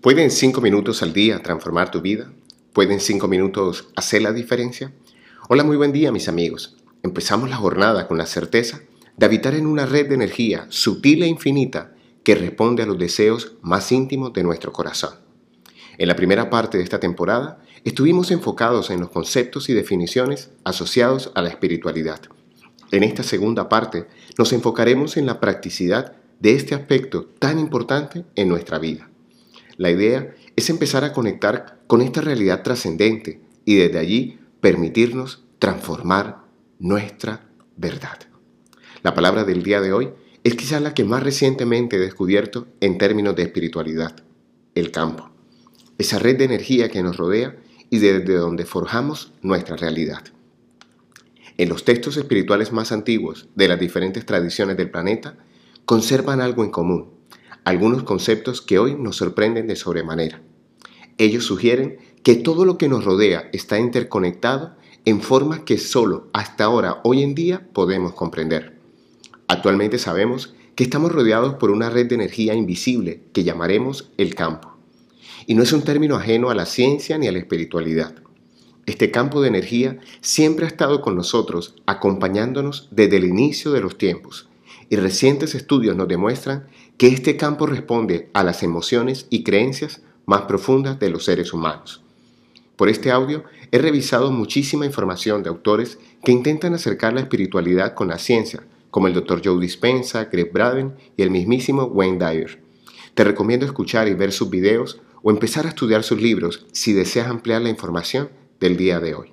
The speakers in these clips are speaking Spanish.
¿Pueden cinco minutos al día transformar tu vida? ¿Pueden cinco minutos hacer la diferencia? Hola, muy buen día mis amigos. Empezamos la jornada con la certeza de habitar en una red de energía sutil e infinita que responde a los deseos más íntimos de nuestro corazón. En la primera parte de esta temporada estuvimos enfocados en los conceptos y definiciones asociados a la espiritualidad. En esta segunda parte nos enfocaremos en la practicidad de este aspecto tan importante en nuestra vida. La idea es empezar a conectar con esta realidad trascendente y desde allí permitirnos transformar nuestra verdad. La palabra del día de hoy es quizás la que más recientemente he descubierto en términos de espiritualidad, el campo, esa red de energía que nos rodea y desde donde forjamos nuestra realidad. En los textos espirituales más antiguos de las diferentes tradiciones del planeta conservan algo en común, algunos conceptos que hoy nos sorprenden de sobremanera. Ellos sugieren que todo lo que nos rodea está interconectado en formas que solo hasta ahora, hoy en día, podemos comprender. Actualmente sabemos que estamos rodeados por una red de energía invisible que llamaremos el campo. Y no es un término ajeno a la ciencia ni a la espiritualidad. Este campo de energía siempre ha estado con nosotros, acompañándonos desde el inicio de los tiempos, y recientes estudios nos demuestran que este campo responde a las emociones y creencias más profundas de los seres humanos. Por este audio he revisado muchísima información de autores que intentan acercar la espiritualidad con la ciencia, como el Dr. Joe Dispenza, Greg Braden y el mismísimo Wayne Dyer. Te recomiendo escuchar y ver sus videos o empezar a estudiar sus libros si deseas ampliar la información del día de hoy.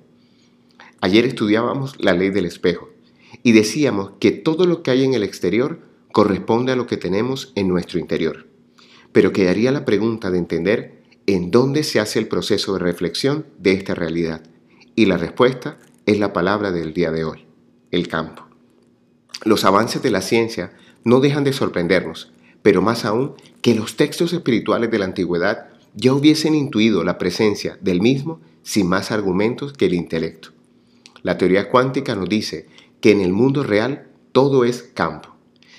Ayer estudiábamos la ley del espejo y decíamos que todo lo que hay en el exterior corresponde a lo que tenemos en nuestro interior. Pero quedaría la pregunta de entender en dónde se hace el proceso de reflexión de esta realidad. Y la respuesta es la palabra del día de hoy, el campo. Los avances de la ciencia no dejan de sorprendernos, pero más aún que los textos espirituales de la antigüedad ya hubiesen intuido la presencia del mismo sin más argumentos que el intelecto. La teoría cuántica nos dice que en el mundo real todo es campo.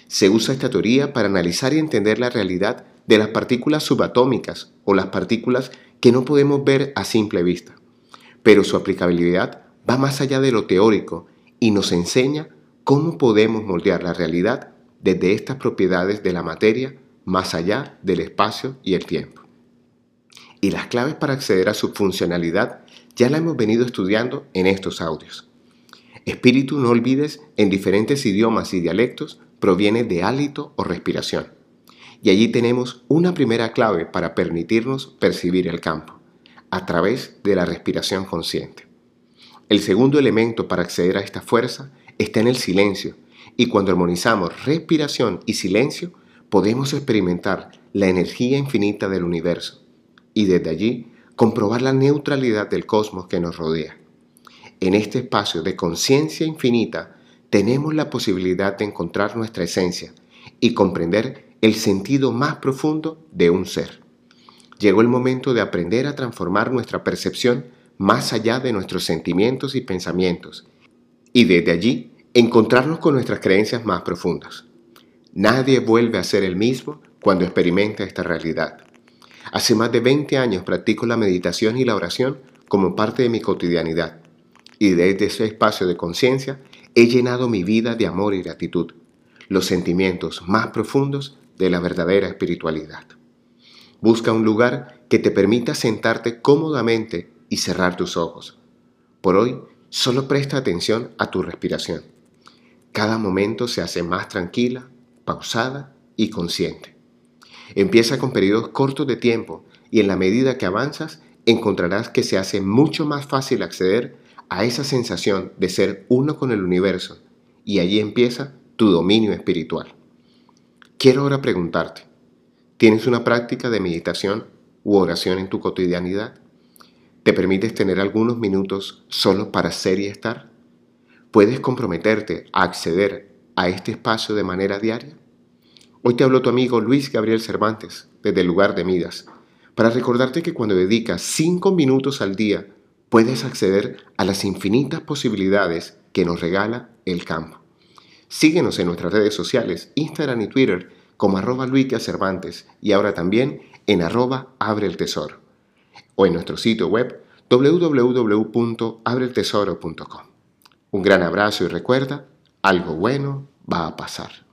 Se usa esta teoría para analizar y entender la realidad de las partículas subatómicas o las partículas que no podemos ver a simple vista. Pero su aplicabilidad va más allá de lo teórico y nos enseña cómo podemos moldear la realidad desde estas propiedades de la materia más allá del espacio y el tiempo. Y las claves para acceder a su funcionalidad ya la hemos venido estudiando en estos audios. Espíritu, no olvides, en diferentes idiomas y dialectos proviene de hálito o respiración. Y allí tenemos una primera clave para permitirnos percibir el campo, a través de la respiración consciente. El segundo elemento para acceder a esta fuerza está en el silencio, y cuando armonizamos respiración y silencio, podemos experimentar la energía infinita del universo, y desde allí comprobar la neutralidad del cosmos que nos rodea. En este espacio de conciencia infinita tenemos la posibilidad de encontrar nuestra esencia y comprender el sentido más profundo de un ser. Llegó el momento de aprender a transformar nuestra percepción más allá de nuestros sentimientos y pensamientos y desde allí encontrarnos con nuestras creencias más profundas. Nadie vuelve a ser el mismo cuando experimenta esta realidad. Hace más de 20 años practico la meditación y la oración como parte de mi cotidianidad y desde ese espacio de conciencia he llenado mi vida de amor y gratitud, los sentimientos más profundos de la verdadera espiritualidad. Busca un lugar que te permita sentarte cómodamente y cerrar tus ojos. Por hoy, solo presta atención a tu respiración. Cada momento se hace más tranquila, pausada y consciente. Empieza con periodos cortos de tiempo y en la medida que avanzas encontrarás que se hace mucho más fácil acceder a esa sensación de ser uno con el universo y allí empieza tu dominio espiritual. Quiero ahora preguntarte, ¿tienes una práctica de meditación u oración en tu cotidianidad? ¿Te permites tener algunos minutos solo para ser y estar? ¿Puedes comprometerte a acceder a este espacio de manera diaria? Hoy te habló tu amigo Luis Gabriel Cervantes desde el lugar de Midas para recordarte que cuando dedicas cinco minutos al día puedes acceder a las infinitas posibilidades que nos regala el campo. Síguenos en nuestras redes sociales, Instagram y Twitter, como arroba Luica Cervantes y ahora también en arroba Abre el Tesoro o en nuestro sitio web www.abreeltesoro.com. Un gran abrazo y recuerda, algo bueno va a pasar.